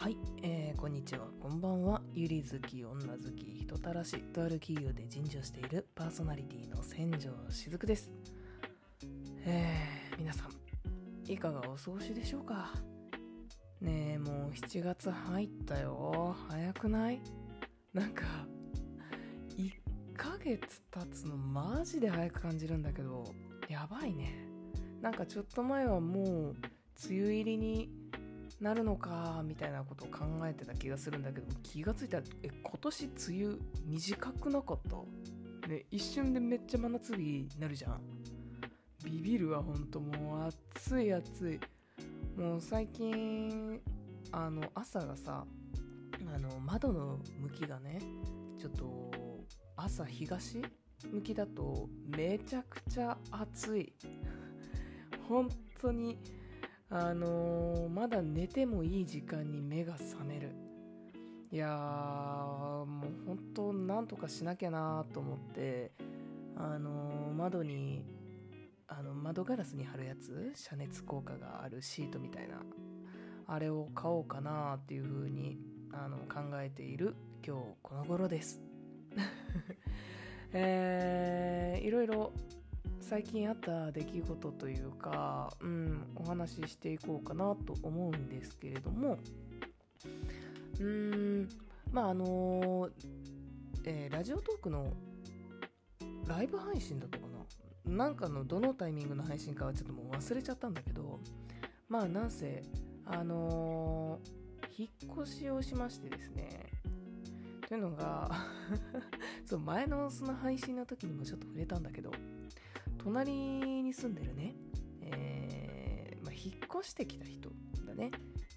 はい、えー、こんにちは、こんばんは。ゆり好き、女好き、人たらし、とある企業で人事をしているパーソナリティの千条しずくです。えー、皆さん、いかがお過ごしでしょうか？ねえ、もう7月入ったよ。早くない？なんか、1ヶ月経つのマジで早く感じるんだけど、やばいね。なんかちょっと前はもう、梅雨入りになるのかみたいなことを考えてた気がするんだけど気がついたらえ今年梅雨短くなかった？ね一瞬でめっちゃ真夏日になるじゃん。ビビるわほんと。もう暑い暑い。もう最近あの朝がさあの窓の向きがねちょっと朝東向きだとめちゃくちゃ暑い。本当にあのー、まだ寝てもいい時間に目が覚める。いやー、もう本当なんとかしなきゃなと思って、あのー、窓に、あの、窓ガラスに貼るやつ遮熱効果があるシートみたいな、あれを買おうかなっていう風に、あの、考えている今日この頃です。えー、いろいろ最近あった出来事というか、うん、お話ししていこうかなと思うんですけれども、うーん、まああの、えー、ラジオトークのライブ配信だったかな。なんかのどのタイミングの配信かはちょっともう忘れちゃったんだけど、まあなんせ、あのー、引っ越しをしましてですね、というのが そう前のその配信の時にもちょっと触れたんだけど隣に住んでるね、えー、まあ、引っ越してきた人だね。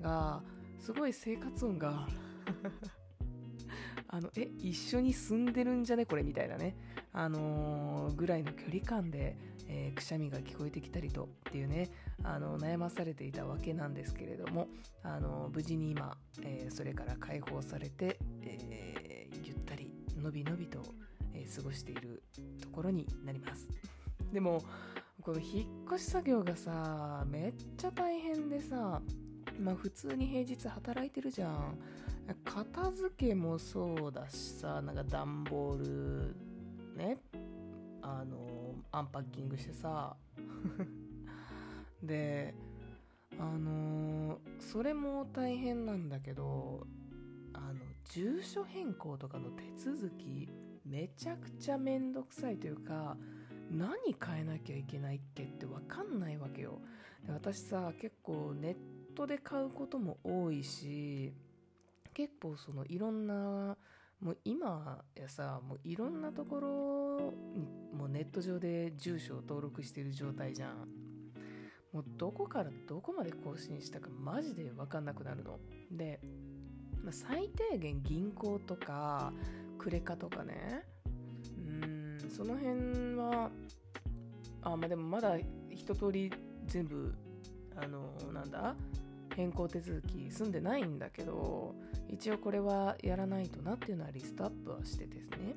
がすごい生活音が あのえ一緒に住んでるんじゃね？これみたいなね。あのー、ぐらいの距離感で、えー、くしゃみが聞こえてきたりとっていうね。あの悩まされていたわけなんですけれどもあの無事に今、えー、それから解放されて、えゆったりのびのびと、え過ごしているところになります。でもこの引っ越し作業がさめっちゃ大変でさまあ普通に平日働いてるじゃん。片付けもそうだしさなんか段ボールねあのアンパッキングしてさ。であのそれも大変なんだけどあの住所変更とかの手続きめちゃくちゃめんどくさいというか何変えなきゃいけないっけって分かんないわけよ。で私さ結構ネットで買うことも多いし結構そのいろんなもう今やさもういろんなところにもうネット上で住所を登録してる状態じゃん。もうどこからどこまで更新したかマジで分かんなくなるの。で、まあ、最低限銀行とかクレカとかねその辺はあまあでもまだ一通り全部あのなんだ変更手続き済んでないんだけど一応これはやらないとなっていうのはリストアップはしてですね。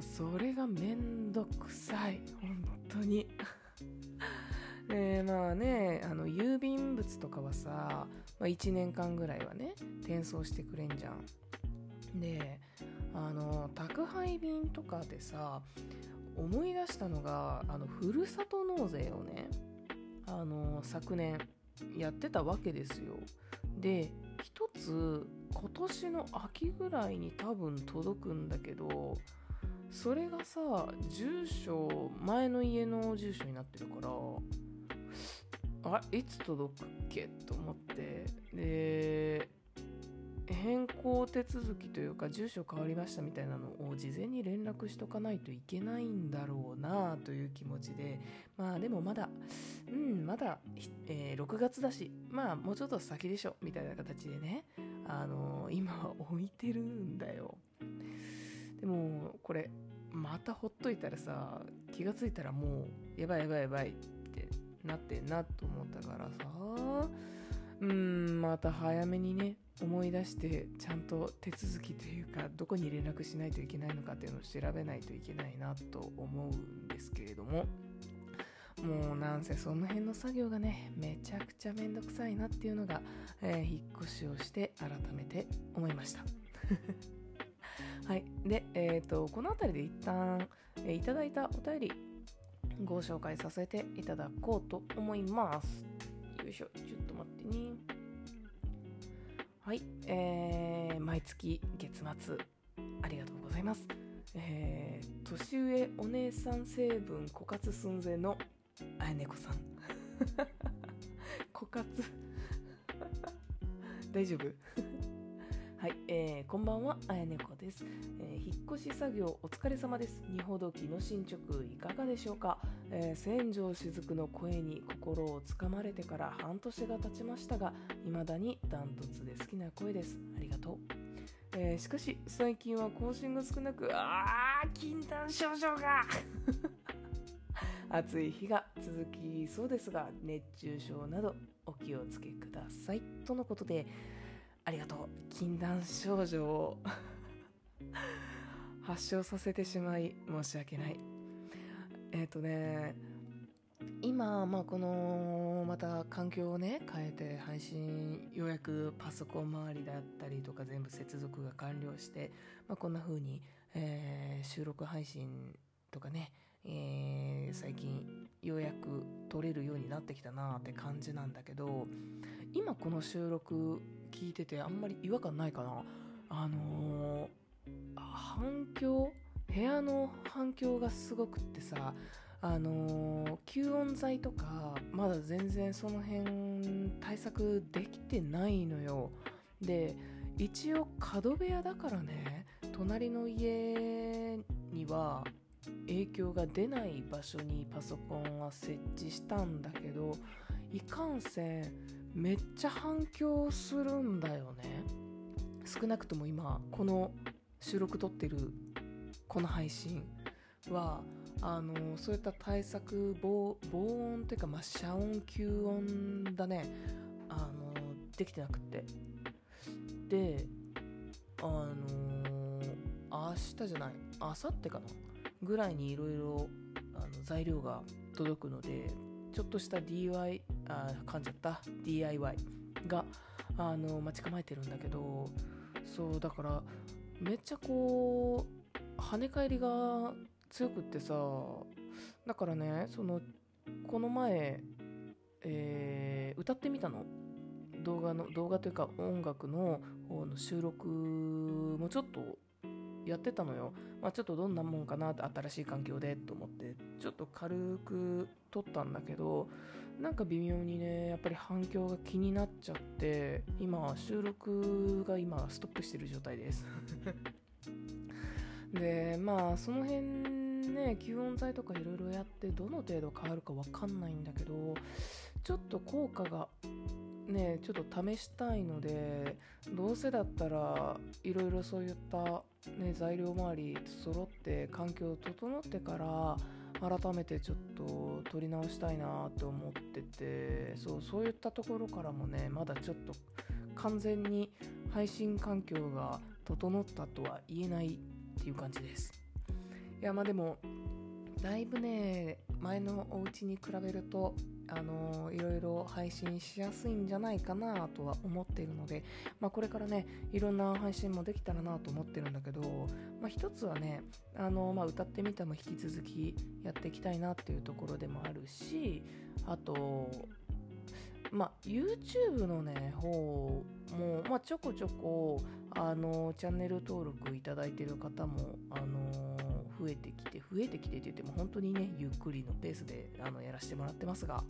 それがめんどくさい。本当に。でまあねあの郵便物とかはさ、まあ、1年間ぐらいはね転送してくれんじゃん。であの宅配便とかでさ思い出したのがあのふるさと納税をねあの昨年やってたわけですよ。で一つ今年の秋ぐらいに多分届くんだけどそれがさ住所前の家の住所になってるからあいつ届くっけ？と思って。で変更手続きというか住所変わりましたみたいなのを事前に連絡しとかないといけないんだろうなという気持ちでまあでもまだうんまだ、えー、6月だしまあもうちょっと先でしょみたいな形でねあのー、今は置いてるんだよ。でもこれまたほっといたらさ気がついたらもうやばいやばいやばいってなってんなと思ったからさ。うんまた早めにね思い出してちゃんと手続きというかどこに連絡しないといけないのかっていうのを調べないといけないなと思うんですけれども。もうなんせその辺の作業がねめちゃくちゃめんどくさいなっていうのが、えー、引っ越しをして改めて思いました。はい。でえっ、ー、とこの辺りで一旦、えー、いただいたお便りご紹介させていただこうと思います。いしょちょっと待ってね。はい、えー、毎月月末ありがとうございます。えー、年上お姉さん成分枯渇寸前のあやねこさん。枯渇。大丈夫？はい、えー、こんばんは、あやねこです、えー、引っ越し作業お疲れ様です。二ほどきの進捗いかがでしょうか、えー、千条雫の声に心をつかまれてから半年が経ちましたが、未だにダントツで好きな声です。ありがとう。えー、しかし、最近は更新が少なく、あー、禁断症状が 暑い日が続きそうですが熱中症などお気をつけくださいとのことでありがとう禁断症状を 発症させてしまい申し訳ないえっ、ー、とね今、まあ、このまた環境をね変えて配信ようやくパソコン周りだったりとか全部接続が完了して、まあ、こんな風に、えー、収録配信とかねえー、最近ようやく撮れるようになってきたなって感じなんだけど今この収録聞いててあんまり違和感ないかな。あのー、反響部屋の反響がすごくってさあの、吸音材とかまだ全然その辺対策できてないのよ。で一応角部屋だからね隣の家には影響が出ない場所にパソコンは設置したんだけどいかんせんめっちゃ反響するんだよね。少なくとも今この収録撮ってるこの配信はあのそういった対策防防音っていうか、まあ、遮音吸音だね。あのできてなくって。であの明日じゃない明後日かなぐらいにいろいろ材料が届くのでちょっとした DIY あ噛んじゃった。DIY があの待ち構えてるんだけどそうだからめっちゃこう跳ね返りが強くってさだからねそのこの前、えー、歌ってみたの？動画の動画というか音楽の方の収録もちょっとやってたのよ。まあ、ちょっとどんなもんかなって新しい環境でと思ってちょっと軽く撮ったんだけどなんか微妙にねやっぱり反響が気になっちゃって今収録が今ストップしてる状態ですでまあその辺ね吸音材とかいろいろやってどの程度変わるかわかんないんだけどちょっと効果がねちょっと試したいのでどうせだったらいろいろそういった、ね、材料周り揃って環境整ってから改めてちょっと撮り直したいなって思っててそうそういったところからもねまだちょっと完全に配信環境が整ったとは言えないっていう感じです。いやまあでもだいぶね前のお家に比べるとあのいろいろ配信しやすいんじゃないかなとは思っているので、まあ、これからねいろんな配信もできたらなと思ってるんだけど、まあ、一つはねあの、まあ、歌ってみたも引き続きやっていきたいなっていうところでもあるしあとまあ、YouTube のね方も、まあ、ちょこちょこあのチャンネル登録いただいてる方もあの増えてきて増えてきてって言っても本当にねゆっくりのペースであのやらせてもらってますが。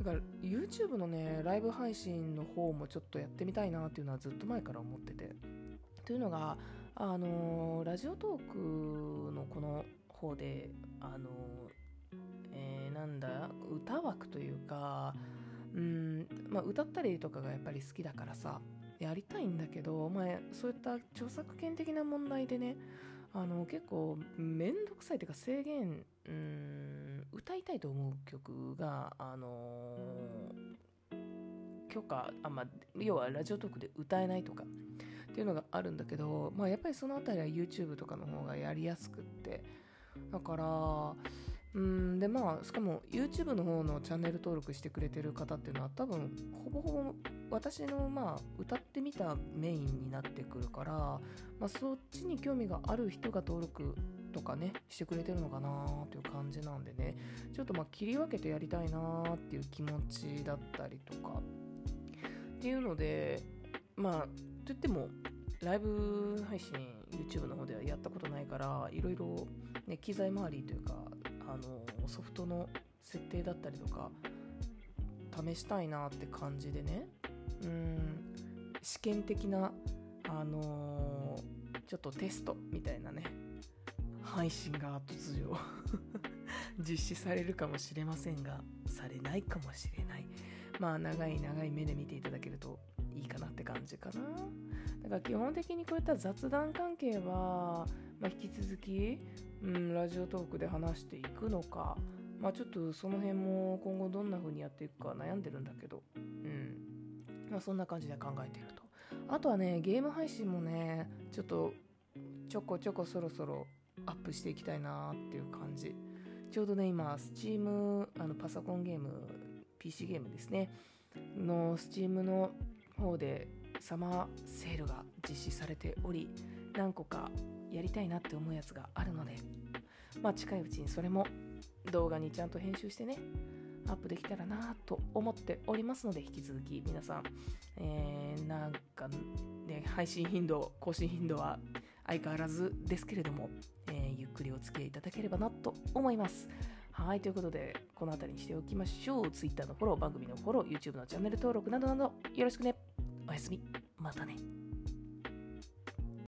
だから YouTube のねライブ配信の方もちょっとやってみたいなっていうのはずっと前から思ってて。というのがあのラジオトークのこの方であのえー、なんだ歌枠というかうん。まあ歌ったりとかがやっぱり好きだからさやりたいんだけど、まあ、そういった著作権的な問題でねあの結構めんどくさいというか制限うん歌いたいと思う曲があのー、許可あまあ要はラジオトークで歌えないとかっていうのがあるんだけど、まあ、やっぱりその辺りは YouTube とかの方がやりやすくって。だからうんでまあしかも YouTube の方のチャンネル登録してくれてる方っていうのは多分ほぼほぼ私のまあ歌ってみたメインになってくるから、まあ、そっちに興味がある人が登録とかねしてくれてるのかなという感じなんでね。ちょっとまあ切り分けてやりたいなっていう気持ちだったりとか。っていうのでまあと言ってもライブ配信 YouTube の方ではやったことないからいろいろ機材周りというかあのソフトの設定だったりとか試したいなって感じでね。うん。試験的なあのー、ちょっとテストみたいなね。配信が突如 実施されるかもしれませんがされないかもしれない。まあ長い長い目で見ていただけるといいかなって感じかな。だから基本的にこういった雑談関係は、まあ、引き続きうん、ラジオトークで話していくのか、まあちょっとその辺も今後どんな風にやっていくか悩んでるんだけど、うん。まあそんな感じで考えていると。あとはね、ゲーム配信もね、ちょっとちょこちょこそろそろアップしていきたいなっていう感じ。ちょうどね、今、Steam、あのパソコンゲーム、PC ゲームですね、の Steam の方でサマーセールが実施されており、何個かやりたいなって思うやつがあるので、まあ近いうちにそれも動画にちゃんと編集してね、アップできたらなと思っておりますので、引き続き皆さん、えー、なんかね、配信頻度、更新頻度は相変わらずですけれども、えー、ゆっくりお付き合いいただければなと思います。はい、ということで、この辺りにしておきましょう。Twitter のフォロー、番組のフォロー、YouTube のチャンネル登録などなどよろしくね。おやすみ。またね。